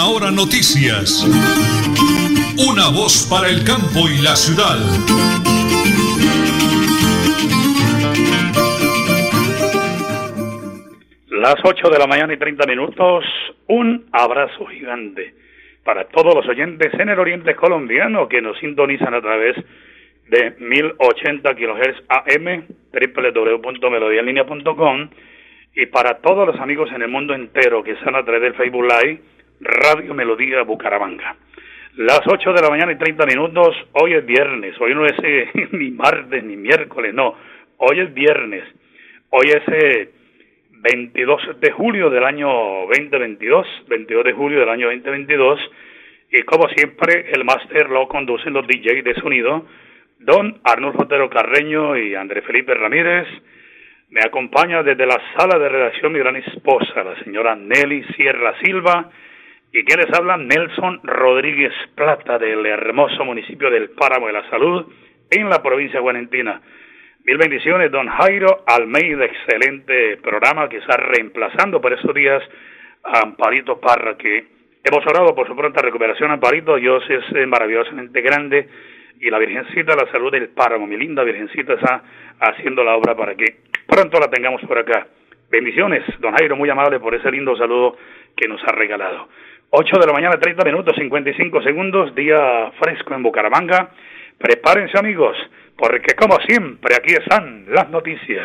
Última Hora Noticias. Una voz para el campo y la ciudad. Las 8 de la mañana y 30 minutos, un abrazo gigante para todos los oyentes en el oriente colombiano que nos sintonizan a través de 1080 kHz AM, www.melodialinea.com y para todos los amigos en el mundo entero que están a través del Facebook Live, Radio Melodía Bucaramanga. Las 8 de la mañana y 30 minutos, hoy es viernes, hoy no es eh, ni martes ni miércoles, no, hoy es viernes, hoy es 22 eh, de julio del año 2022, 22 de julio del año 2022, y como siempre el máster lo conducen los DJ de sonido, don Arnulfo Otero Carreño y André Felipe Ramírez, me acompaña desde la sala de redacción mi gran esposa, la señora Nelly Sierra Silva, y que les habla Nelson Rodríguez Plata del hermoso municipio del Páramo de la Salud en la provincia de Guarentina. Mil bendiciones, don Jairo Almeida, excelente programa que está reemplazando por estos días a Amparito Parra, que hemos orado por su pronta recuperación. Amparito, Dios es maravillosamente grande y la Virgencita la Salud del Páramo, mi linda Virgencita, está haciendo la obra para que pronto la tengamos por acá. Bendiciones, don Jairo, muy amable por ese lindo saludo que nos ha regalado. 8 de la mañana, 30 minutos, 55 segundos, día fresco en Bucaramanga. Prepárense amigos, porque como siempre aquí están las noticias.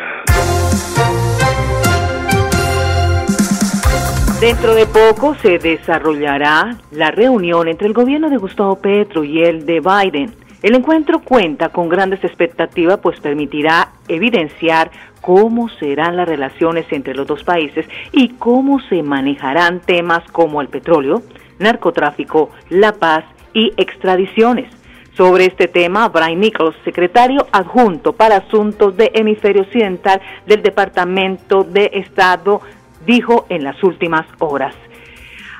Dentro de poco se desarrollará la reunión entre el gobierno de Gustavo Petro y el de Biden el encuentro cuenta con grandes expectativas, pues permitirá evidenciar cómo serán las relaciones entre los dos países y cómo se manejarán temas como el petróleo, narcotráfico, la paz y extradiciones. Sobre este tema, Brian Nichols, secretario adjunto para asuntos de hemisferio occidental del Departamento de Estado, dijo en las últimas horas.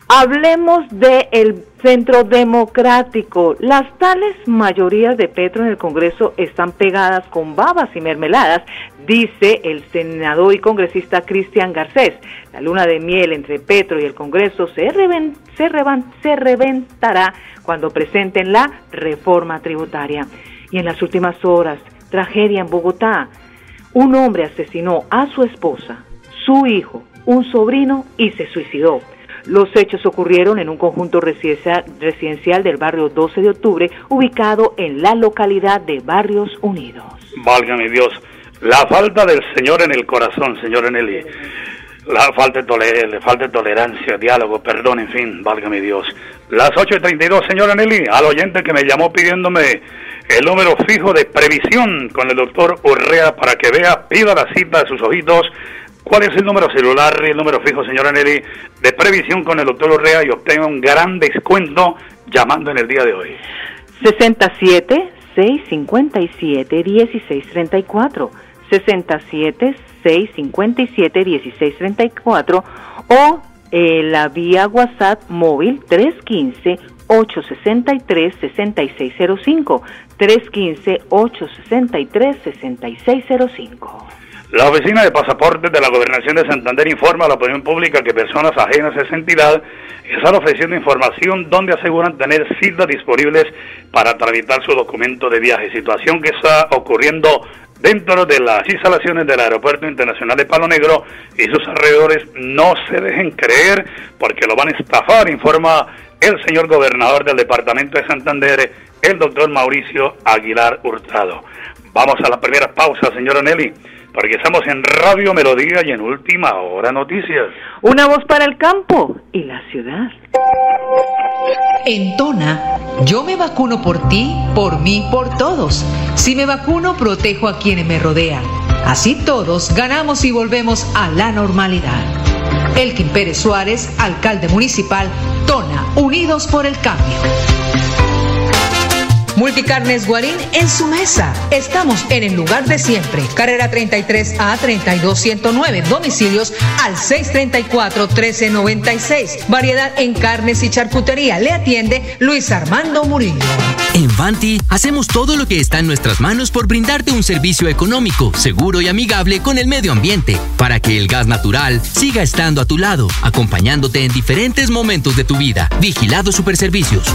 Hablemos del Centro Democrático. Las tales mayorías de Petro en el Congreso están pegadas con babas y mermeladas, dice el senador y congresista Cristian Garcés. La luna de miel entre Petro y el Congreso se, se reventará cuando presenten la reforma tributaria. Y en las últimas horas, tragedia en Bogotá. Un hombre asesinó a su esposa, su hijo, un sobrino y se suicidó. Los hechos ocurrieron en un conjunto residencial del barrio 12 de octubre, ubicado en la localidad de Barrios Unidos. Válgame Dios, la falta del Señor en el corazón, señor Eneli. La falta de, falta de tolerancia, diálogo, perdón, en fin, válgame Dios. Las 8.32, señor Nelly, al oyente que me llamó pidiéndome el número fijo de previsión con el doctor Urrea para que vea, pida la cita de sus ojitos ¿Cuál es el número celular y el número fijo, señora Nelly, de previsión con el doctor Urrea y obtenga un gran descuento llamando en el día de hoy? 67 657 1634 67 657 1634 o eh, la vía WhatsApp móvil 315 863 6605 315 863 6605 la Oficina de Pasaportes de la Gobernación de Santander informa a la opinión pública que personas ajenas a esa entidad están ofreciendo información donde aseguran tener citas disponibles para tramitar su documento de viaje, situación que está ocurriendo dentro de las instalaciones del Aeropuerto Internacional de Palo Negro y sus alrededores no se dejen creer porque lo van a estafar, informa el señor gobernador del departamento de Santander, el doctor Mauricio Aguilar Hurtado. Vamos a la primera pausa, señora Nelly porque estamos en Radio Melodía y en Última Hora Noticias. Una voz para el campo y la ciudad. En Tona, yo me vacuno por ti, por mí, por todos. Si me vacuno, protejo a quienes me rodean. Así todos ganamos y volvemos a la normalidad. Elkin Pérez Suárez, alcalde municipal, Tona, Unidos por el Cambio. Multicarnes Guarín en su mesa. Estamos en el lugar de siempre. Carrera 33 a 32109. Domicilios al 634 1396. Variedad en carnes y charcutería. Le atiende Luis Armando Murillo. En Vanti hacemos todo lo que está en nuestras manos por brindarte un servicio económico, seguro y amigable con el medio ambiente, para que el gas natural siga estando a tu lado, acompañándote en diferentes momentos de tu vida. Vigilado Superservicios.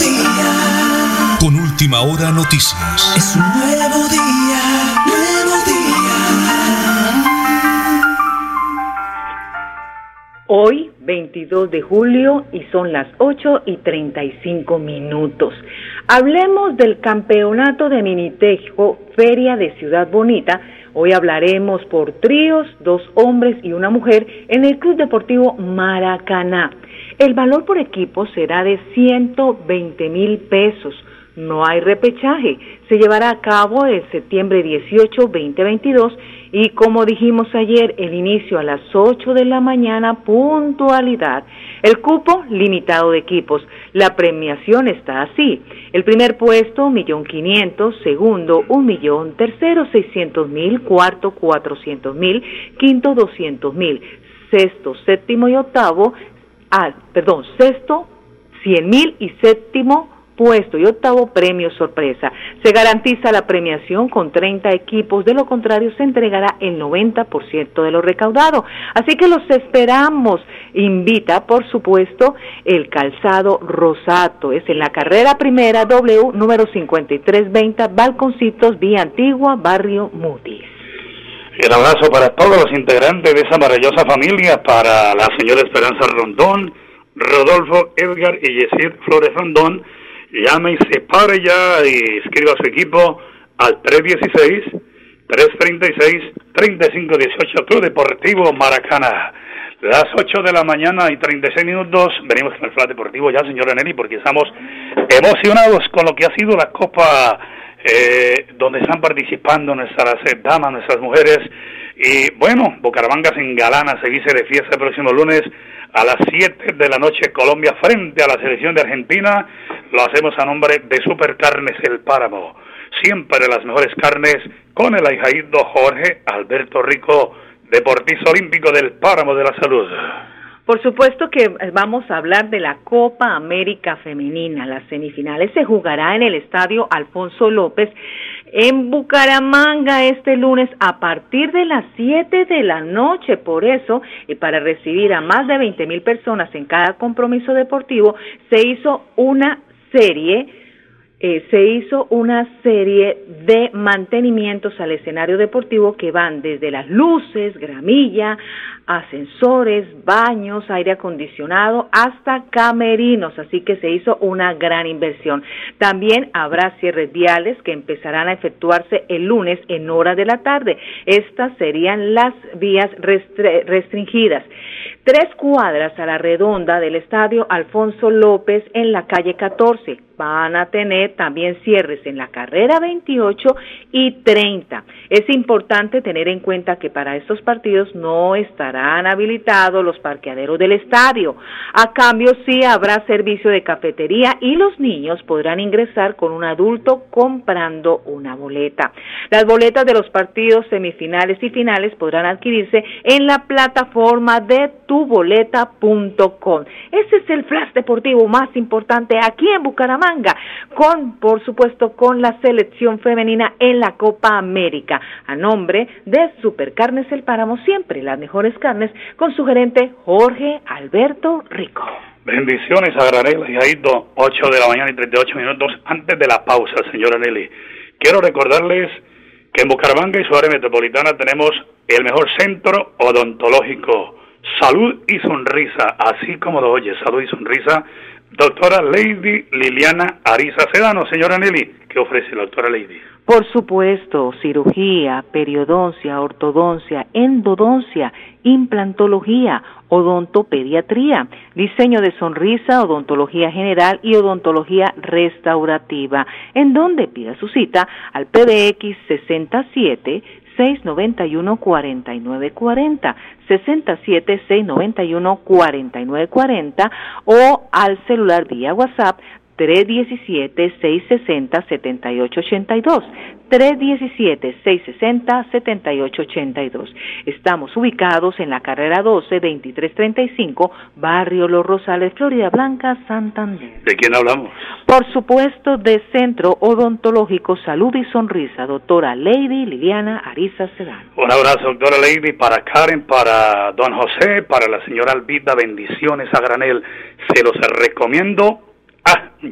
día. Con última hora noticias. Es un nuevo día, nuevo día. Hoy, 22 de julio, y son las 8 y 35 minutos. Hablemos del campeonato de Minitejo, Feria de Ciudad Bonita, Hoy hablaremos por tríos, dos hombres y una mujer en el Club Deportivo Maracaná. El valor por equipo será de 120 mil pesos. No hay repechaje. Se llevará a cabo el septiembre 18, 2022 y como dijimos ayer, el inicio a las 8 de la mañana, puntualidad. El cupo limitado de equipos. La premiación está así. El primer puesto, millón quinientos, segundo, un millón, tercero, seiscientos mil, cuarto, cuatrocientos mil, quinto, doscientos mil, sexto, séptimo y octavo, ah, perdón, sexto, cien mil y séptimo, puesto y octavo premio sorpresa. Se garantiza la premiación con 30 equipos, de lo contrario se entregará el 90% de lo recaudado. Así que los esperamos. Invita, por supuesto, el calzado Rosato. Es en la carrera primera W número 5320, Balconcitos, Vía Antigua, Barrio Mutis. El abrazo para todos los integrantes de esa maravillosa familia, para la señora Esperanza Rondón, Rodolfo Edgar y Yesid Flores Rondón, llame y se pare ya y escriba a su equipo al 316-336-3518 Club Deportivo Maracana. Las 8 de la mañana y 36 minutos venimos con el Flat Deportivo ya, señora Nelly, porque estamos emocionados con lo que ha sido la Copa eh, donde están participando nuestras damas, nuestras mujeres. Y bueno, Bucaramanga se engalana, se dice de fiesta el próximo lunes a las 7 de la noche Colombia frente a la selección de Argentina. Lo hacemos a nombre de Supercarnes El Páramo. Siempre las mejores carnes con el ahijaído Jorge Alberto Rico, deportista olímpico del Páramo de la Salud. Por supuesto que vamos a hablar de la Copa América Femenina. Las semifinales se jugará en el estadio Alfonso López en Bucaramanga este lunes a partir de las 7 de la noche. Por eso, y para recibir a más de 20 mil personas en cada compromiso deportivo, se hizo una serie eh, se hizo una serie de mantenimientos al escenario deportivo que van desde las luces, gramilla, ascensores, baños, aire acondicionado, hasta camerinos, así que se hizo una gran inversión. También habrá cierres viales que empezarán a efectuarse el lunes en horas de la tarde. Estas serían las vías restringidas. Tres cuadras a la redonda del estadio Alfonso López en la calle 14 van a tener también cierres en la carrera 28 y 30. Es importante tener en cuenta que para estos partidos no estarán habilitados los parqueaderos del estadio. A cambio sí habrá servicio de cafetería y los niños podrán ingresar con un adulto comprando una boleta. Las boletas de los partidos semifinales y finales podrán adquirirse en la plataforma de tuboleta.com. Ese es el flash deportivo más importante aquí en Bucaramanga Con, por supuesto, con la selección femenina en la Copa América, a nombre de Supercarnes El Páramo, siempre las mejores carnes, con su gerente Jorge Alberto Rico. Bendiciones a Granela y Aito, 8 de la mañana y 38 minutos antes de la pausa, señora Nelly. Quiero recordarles que en Bucaramanga y su área metropolitana tenemos el mejor centro odontológico, salud y sonrisa, así como lo oye, salud y sonrisa, doctora Lady Liliana Ariza Sedano. Señora Nelly, ¿qué ofrece la doctora Lady? Por supuesto, cirugía, periodoncia, ortodoncia, endodoncia, implantología, odontopediatría, diseño de sonrisa, odontología general y odontología restaurativa, en donde pida su cita al PBX 67 691 4940 67 691 4940 o al celular vía WhatsApp 317-660-7882. 317-660-7882. Estamos ubicados en la carrera 12, 2335, Barrio Los Rosales, Florida Blanca, Santander. ¿De quién hablamos? Por supuesto, de Centro Odontológico Salud y Sonrisa, doctora Lady Liliana Ariza Sedano. Un abrazo, doctora Lady, para Karen, para don José, para la señora Albita, bendiciones a granel. Se los recomiendo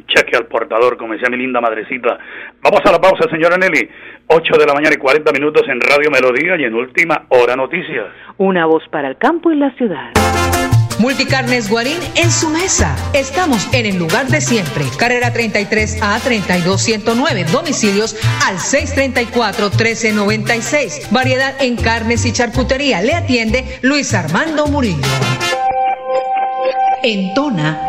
cheque al portador, como decía mi linda madrecita. Vamos a la pausa, señora Nelly. 8 de la mañana y 40 minutos en Radio Melodía y en última hora noticias. Una voz para el campo y la ciudad. Multicarnes Guarín en su mesa. Estamos en el lugar de siempre. Carrera 33 a 32109. Domicilios al 634-1396. Variedad en carnes y charcutería. Le atiende Luis Armando Murillo. En Tona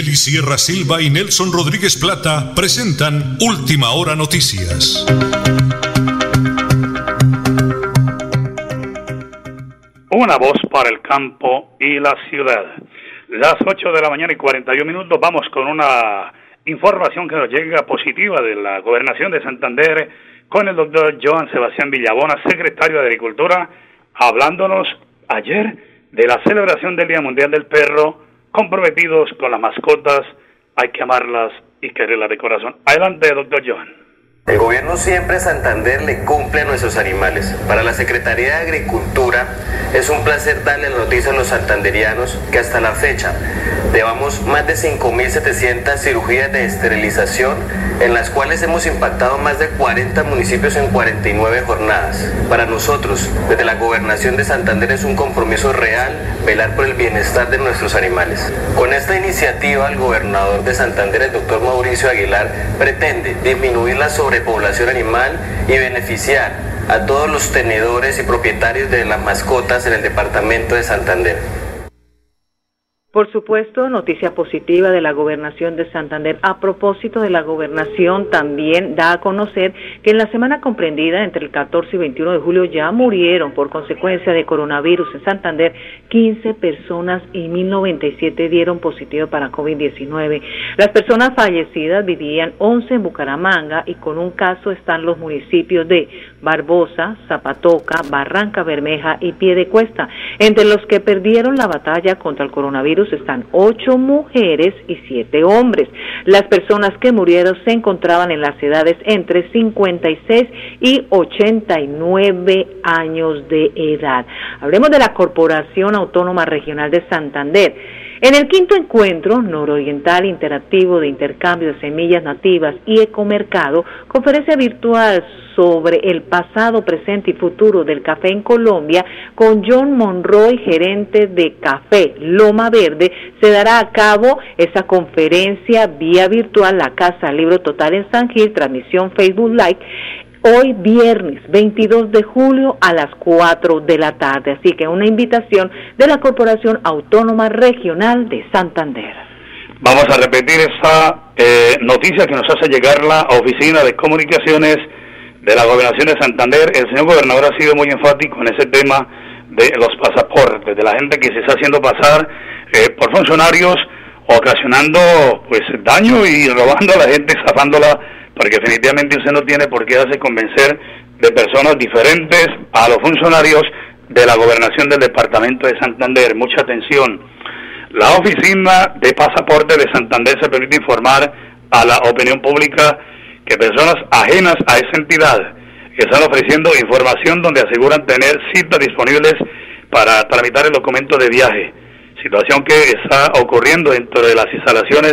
Nelly Sierra Silva y Nelson Rodríguez Plata presentan Última Hora Noticias. Una voz para el campo y la ciudad. Las 8 de la mañana y 41 minutos vamos con una información que nos llega positiva de la gobernación de Santander con el doctor Joan Sebastián Villabona, secretario de Agricultura, hablándonos ayer de la celebración del Día Mundial del Perro comprometidos con las mascotas, hay que amarlas y quererlas de corazón. Adelante, doctor Johan. El gobierno siempre Santander le cumple a nuestros animales. Para la Secretaría de Agricultura es un placer darle la noticia a los santanderianos que hasta la fecha llevamos más de 5.700 cirugías de esterilización en las cuales hemos impactado más de 40 municipios en 49 jornadas. Para nosotros, desde la gobernación de Santander es un compromiso real velar por el bienestar de nuestros animales. Con esta iniciativa, el gobernador de Santander, el doctor Mauricio Aguilar, pretende disminuir la sobrepoblación animal y beneficiar a todos los tenedores y propietarios de las mascotas en el departamento de Santander. Por supuesto, noticia positiva de la gobernación de Santander. A propósito de la gobernación, también da a conocer que en la semana comprendida entre el 14 y 21 de julio ya murieron por consecuencia de coronavirus en Santander 15 personas y 1097 dieron positivo para COVID-19. Las personas fallecidas vivían 11 en Bucaramanga y con un caso están los municipios de Barbosa, Zapatoca, Barranca Bermeja y Piedecuesta. Entre los que perdieron la batalla contra el coronavirus están ocho mujeres y siete hombres. Las personas que murieron se encontraban en las edades entre 56 y 89 años de edad. Hablemos de la Corporación Autónoma Regional de Santander. En el quinto encuentro nororiental interactivo de intercambio de semillas nativas y ecomercado, conferencia virtual sobre el pasado, presente y futuro del café en Colombia con John Monroy, gerente de Café Loma Verde, se dará a cabo esa conferencia vía virtual La Casa Libro Total en San Gil, transmisión Facebook Live hoy viernes 22 de julio a las 4 de la tarde. Así que una invitación de la Corporación Autónoma Regional de Santander. Vamos a repetir esa eh, noticia que nos hace llegar la Oficina de Comunicaciones de la Gobernación de Santander. El señor gobernador ha sido muy enfático en ese tema de los pasaportes, de la gente que se está haciendo pasar eh, por funcionarios, ocasionando pues daño y robando a la gente, zafándola porque definitivamente usted no tiene por qué hacerse convencer de personas diferentes a los funcionarios de la gobernación del departamento de Santander. Mucha atención. La oficina de pasaporte de Santander se permite informar a la opinión pública que personas ajenas a esa entidad están ofreciendo información donde aseguran tener citas disponibles para tramitar el documento de viaje, situación que está ocurriendo dentro de las instalaciones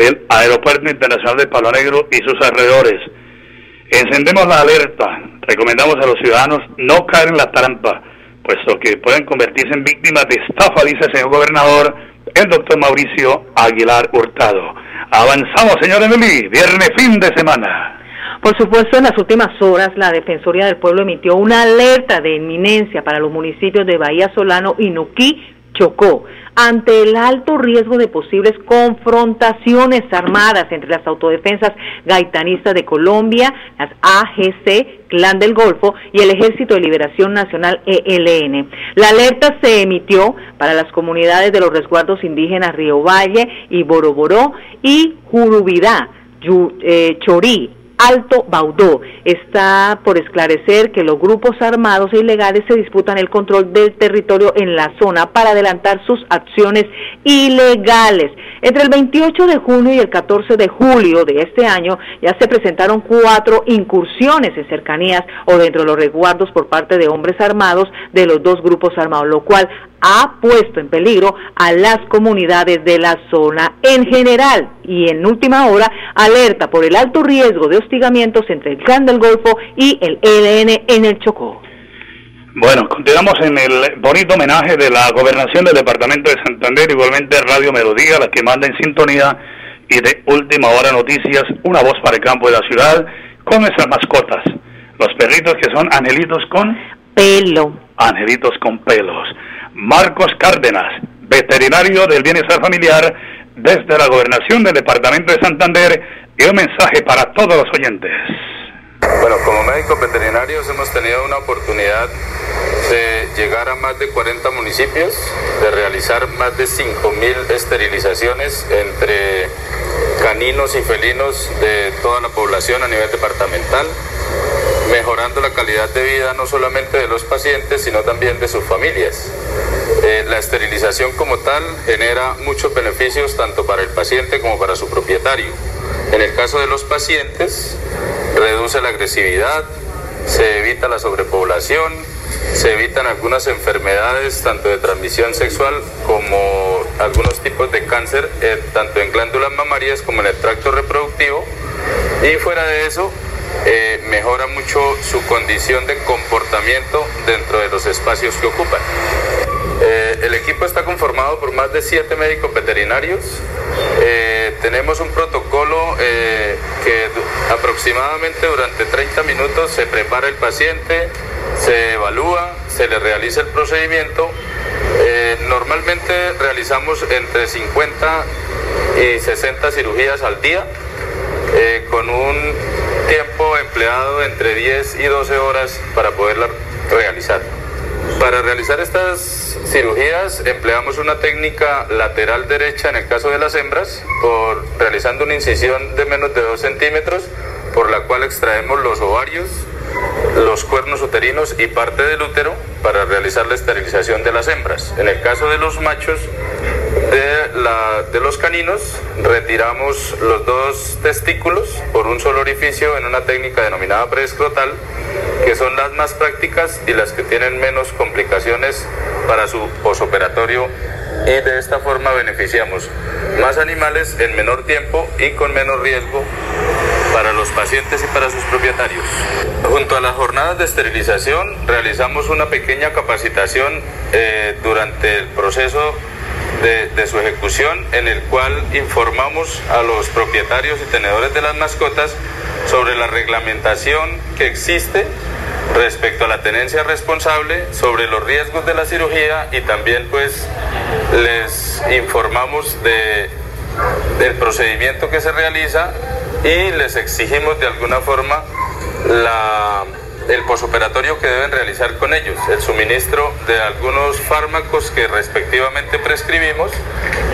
del Aeropuerto Internacional de Palo Negro y sus alrededores. Encendemos la alerta, recomendamos a los ciudadanos no caer en la trampa, puesto que pueden convertirse en víctimas de estafa, dice el señor gobernador, el doctor Mauricio Aguilar Hurtado. Avanzamos, señor Emily, viernes fin de semana. Por supuesto, en las últimas horas la Defensoría del Pueblo emitió una alerta de inminencia para los municipios de Bahía Solano y Nuquí, Chocó ante el alto riesgo de posibles confrontaciones armadas entre las autodefensas gaitanistas de Colombia, las AGC, Clan del Golfo y el Ejército de Liberación Nacional ELN. La alerta se emitió para las comunidades de los resguardos indígenas Río Valle y Boroboró y Jurubidá, eh, Chorí, Alto Baudó. Está por esclarecer que los grupos armados e ilegales se disputan el control del territorio en la zona para adelantar sus acciones ilegales. Entre el 28 de junio y el 14 de julio de este año ya se presentaron cuatro incursiones en cercanías o dentro de los resguardos por parte de hombres armados de los dos grupos armados, lo cual ha puesto en peligro a las comunidades de la zona en general y en última hora alerta por el alto riesgo de hostigamientos entre el Clan del Golfo y el ELN en el Chocó. Bueno, continuamos en el bonito homenaje de la gobernación del departamento de Santander, igualmente Radio Melodía, la que manda en sintonía, y de Última Hora Noticias, una voz para el campo de la ciudad, con nuestras mascotas, los perritos que son angelitos con pelo. Angelitos con pelos. Marcos Cárdenas, veterinario del bienestar familiar desde la gobernación del departamento de Santander y un mensaje para todos los oyentes. Bueno, como médicos veterinarios hemos tenido una oportunidad de llegar a más de 40 municipios, de realizar más de 5.000 esterilizaciones entre caninos y felinos de toda la población a nivel departamental mejorando la calidad de vida no solamente de los pacientes, sino también de sus familias. Eh, la esterilización como tal genera muchos beneficios tanto para el paciente como para su propietario. En el caso de los pacientes, reduce la agresividad, se evita la sobrepoblación, se evitan algunas enfermedades tanto de transmisión sexual como algunos tipos de cáncer, eh, tanto en glándulas mamarias como en el tracto reproductivo. Y fuera de eso, eh, mejora mucho su condición de comportamiento dentro de los espacios que ocupan. Eh, el equipo está conformado por más de siete médicos veterinarios. Eh, tenemos un protocolo que aproximadamente durante 30 minutos se prepara el paciente, se evalúa, se le realiza el procedimiento. normalmente realizamos entre 50 y 60 cirugías al día con un tiempo empleado entre 10 y 12 horas para poderla realizar. Para realizar estas cirugías empleamos una técnica lateral derecha en el caso de las hembras, por realizando una incisión de menos de 2 centímetros, por la cual extraemos los ovarios, los cuernos uterinos y parte del útero para realizar la esterilización de las hembras. En el caso de los machos, de, la, de los caninos retiramos los dos testículos por un solo orificio en una técnica denominada preescrotal, que son las más prácticas y las que tienen menos complicaciones para su posoperatorio y de esta forma beneficiamos más animales en menor tiempo y con menos riesgo para los pacientes y para sus propietarios. Junto a las jornadas de esterilización realizamos una pequeña capacitación eh, durante el proceso de, de, su ejecución en el cual informamos a los propietarios y tenedores de las mascotas sobre la reglamentación que existe respecto a la tenencia responsable, sobre los riesgos de la cirugía y también pues les informamos de, del procedimiento que se realiza y les exigimos de alguna forma la, el posoperatorio que deben realizar con ellos, el suministro de algunos fármacos que respectivamente prescribimos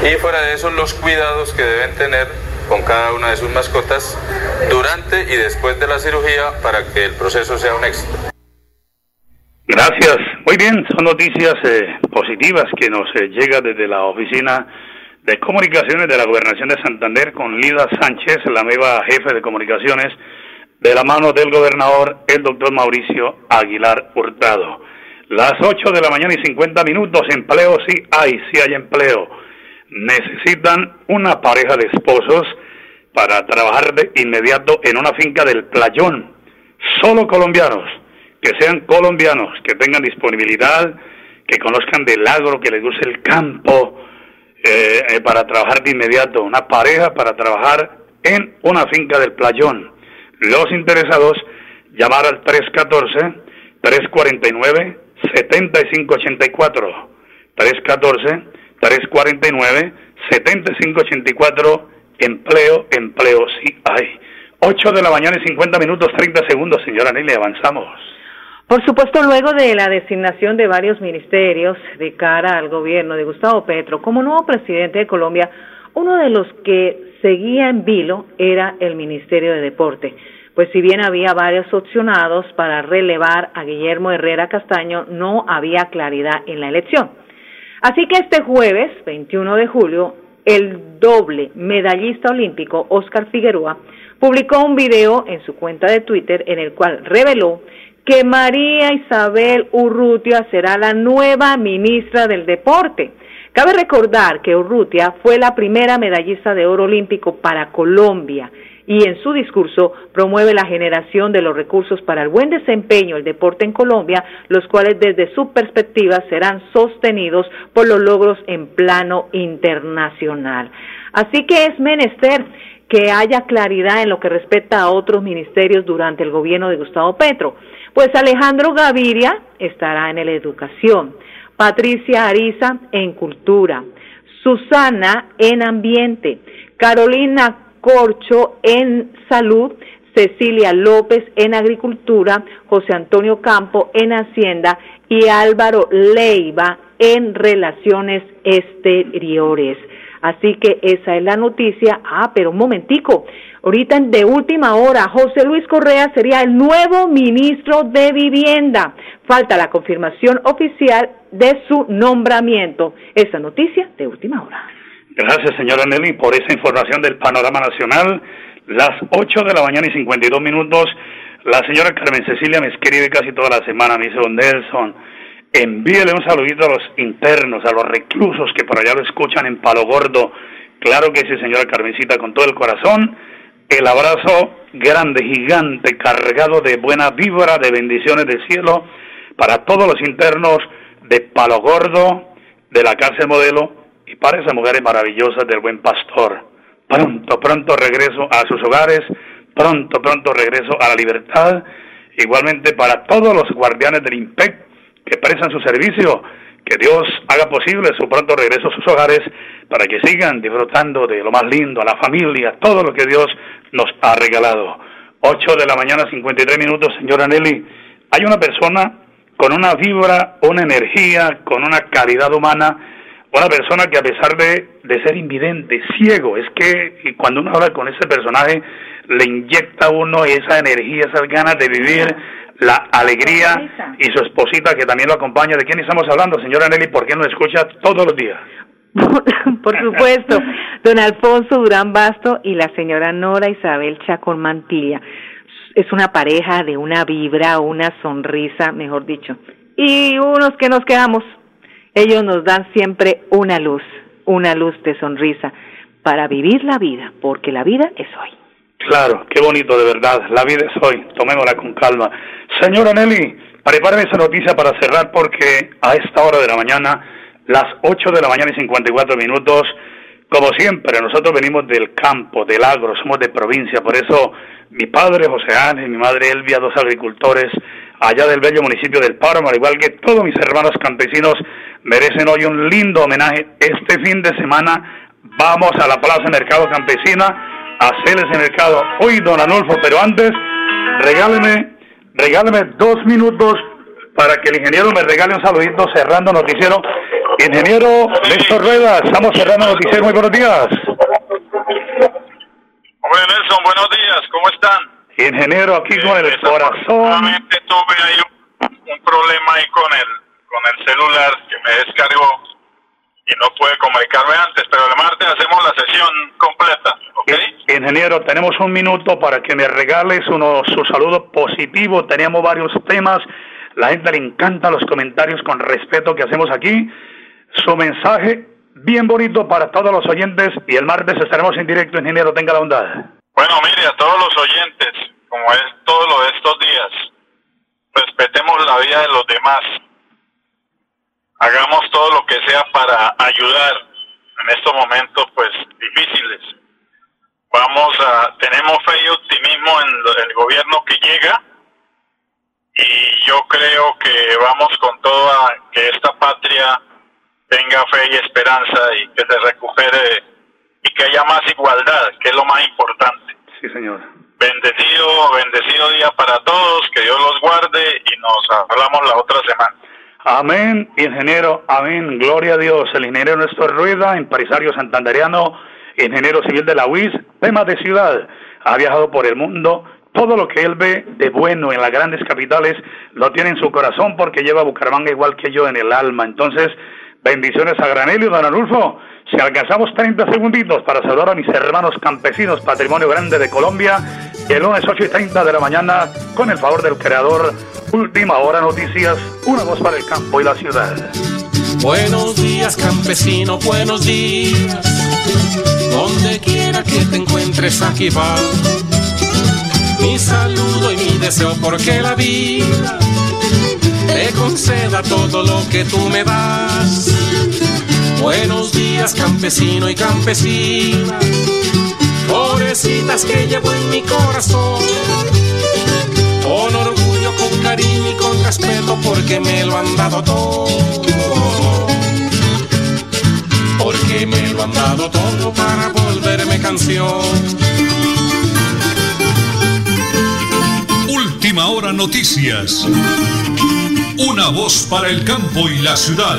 y fuera de eso los cuidados que deben tener con cada una de sus mascotas durante y después de la cirugía para que el proceso sea un éxito. Gracias. Muy bien, son noticias eh, positivas que nos eh, llega desde la oficina de comunicaciones de la Gobernación de Santander con Lida Sánchez, la nueva jefe de comunicaciones, de la mano del gobernador, el doctor Mauricio Aguilar Hurtado. Las 8 de la mañana y 50 minutos, empleo sí hay, sí hay empleo. Necesitan una pareja de esposos para trabajar de inmediato en una finca del Playón. Solo colombianos, que sean colombianos, que tengan disponibilidad, que conozcan del agro, que les guste el campo, eh, eh, para trabajar de inmediato, una pareja para trabajar en una finca del Playón. Los interesados, llamar al 314-349-7584. 314-349-7584. Empleo, empleo, sí hay. 8 de la mañana y 50 minutos 30 segundos, señora Nelly, avanzamos. Por supuesto, luego de la designación de varios ministerios de cara al gobierno de Gustavo Petro como nuevo presidente de Colombia, uno de los que seguía en vilo era el Ministerio de Deporte. Pues si bien había varios opcionados para relevar a Guillermo Herrera Castaño, no había claridad en la elección. Así que este jueves, 21 de julio, el doble medallista olímpico Oscar Figueroa publicó un video en su cuenta de Twitter en el cual reveló que María Isabel Urrutia será la nueva ministra del Deporte. Cabe recordar que Urrutia fue la primera medallista de oro olímpico para Colombia y en su discurso promueve la generación de los recursos para el buen desempeño del deporte en Colombia, los cuales desde su perspectiva serán sostenidos por los logros en plano internacional. Así que es menester que haya claridad en lo que respecta a otros ministerios durante el gobierno de Gustavo Petro. Pues Alejandro Gaviria estará en la educación, Patricia Ariza en cultura, Susana en ambiente, Carolina Corcho en salud, Cecilia López en agricultura, José Antonio Campo en hacienda y Álvaro Leiva en relaciones exteriores. Así que esa es la noticia. Ah, pero un momentico. Ahorita de última hora, José Luis Correa sería el nuevo ministro de Vivienda. Falta la confirmación oficial de su nombramiento. Esa noticia de última hora. Gracias, señora Nelly, por esa información del panorama nacional. Las 8 de la mañana y 52 minutos. La señora Carmen Cecilia me escribe casi toda la semana, me dice, don Nelson, envíele un saludito a los internos, a los reclusos que por allá lo escuchan en Palo Gordo. Claro que sí, señora Carmencita, con todo el corazón. El abrazo grande, gigante, cargado de buena vibra, de bendiciones del cielo para todos los internos de Palo Gordo, de la cárcel modelo y para esas mujeres maravillosas del buen pastor. Pronto, pronto regreso a sus hogares, pronto, pronto regreso a la libertad. Igualmente para todos los guardianes del IMPEC que prestan su servicio, que Dios haga posible su pronto regreso a sus hogares para que sigan disfrutando de lo más lindo, a la familia, todo lo que Dios nos ha regalado. 8 de la mañana, 53 minutos, señora Nelly. Hay una persona con una vibra, una energía, con una calidad humana, una persona que a pesar de, de ser invidente, ciego, es que cuando uno habla con ese personaje, le inyecta a uno esa energía, esas ganas de vivir, la alegría y su esposita que también lo acompaña. ¿De quién estamos hablando, señora Nelly? ¿Por qué nos escucha todos los días? Por supuesto, don Alfonso Durán Basto y la señora Nora Isabel Chacón Mantilla. Es una pareja de una vibra, una sonrisa, mejor dicho. Y unos que nos quedamos Ellos nos dan siempre una luz, una luz de sonrisa para vivir la vida, porque la vida es hoy. Claro, qué bonito de verdad. La vida es hoy. Tomémosla con calma. Señora Nelly, prepáreme esa noticia para cerrar porque a esta hora de la mañana, las 8 de la mañana y 54 minutos, como siempre, nosotros venimos del campo, del agro, somos de provincia, por eso mi padre José Ángel y mi madre Elvia, dos agricultores allá del bello municipio del Páramo, al igual que todos mis hermanos campesinos, merecen hoy un lindo homenaje. Este fin de semana vamos a la Plaza Mercado Campesina hacer ese mercado. Hoy, don Anulfo, pero antes, regáleme, regáleme dos minutos para que el ingeniero me regale un saludito cerrando noticiero. Ingeniero Néstor Rueda, estamos cerrando noticiero. Muy buenos días. Hombre Nelson, buenos días, ¿cómo están? Ingeniero, aquí con el corazón. tuve ahí un, problema ahí con el, con el celular que me descargó y no pude comunicarme antes, pero el martes hacemos la sesión completa, ¿ok? Ingeniero, tenemos un minuto para que me regales uno, su saludo positivo. Teníamos varios temas. La gente le encanta los comentarios con respeto que hacemos aquí. Su mensaje bien bonito para todos los oyentes y el martes estaremos en directo, ingeniero, tenga la bondad. Bueno, mire, a todos los oyentes, como es todo lo de estos días, respetemos la vida de los demás, hagamos todo lo que sea para ayudar en estos momentos pues difíciles. Vamos a, tenemos fe y optimismo en el gobierno que llega y yo creo que vamos con todo a que esta patria tenga fe y esperanza y que se recupere y que haya más igualdad, que es lo más importante. Sí, señor. Bendecido, bendecido día para todos, que Dios los guarde y nos hablamos la otra semana. Amén, ingeniero, amén, gloria a Dios. El ingeniero Néstor Rueda, empresario santanderiano, ingeniero civil de la UIS, tema de ciudad, ha viajado por el mundo. Todo lo que él ve de bueno en las grandes capitales lo tiene en su corazón porque lleva a Bucaramanga igual que yo en el alma. Entonces, Bendiciones a Granelio, don Anulfo. Si alcanzamos 30 segunditos para saludar a mis hermanos campesinos, Patrimonio Grande de Colombia, el lunes 8 y 30 de la mañana, con el favor del creador, Última Hora Noticias, una voz para el campo y la ciudad. Buenos días, campesino, buenos días. Donde quiera que te encuentres, aquí va. Mi saludo y mi deseo, porque la vida te conceda todo lo que tú me das. Buenos días, campesino y campesina, pobrecitas que llevo en mi corazón. Con orgullo, con cariño y con respeto, porque me lo han dado todo. Porque me lo han dado todo para volverme canción. Última hora noticias. Una voz para el campo y la ciudad.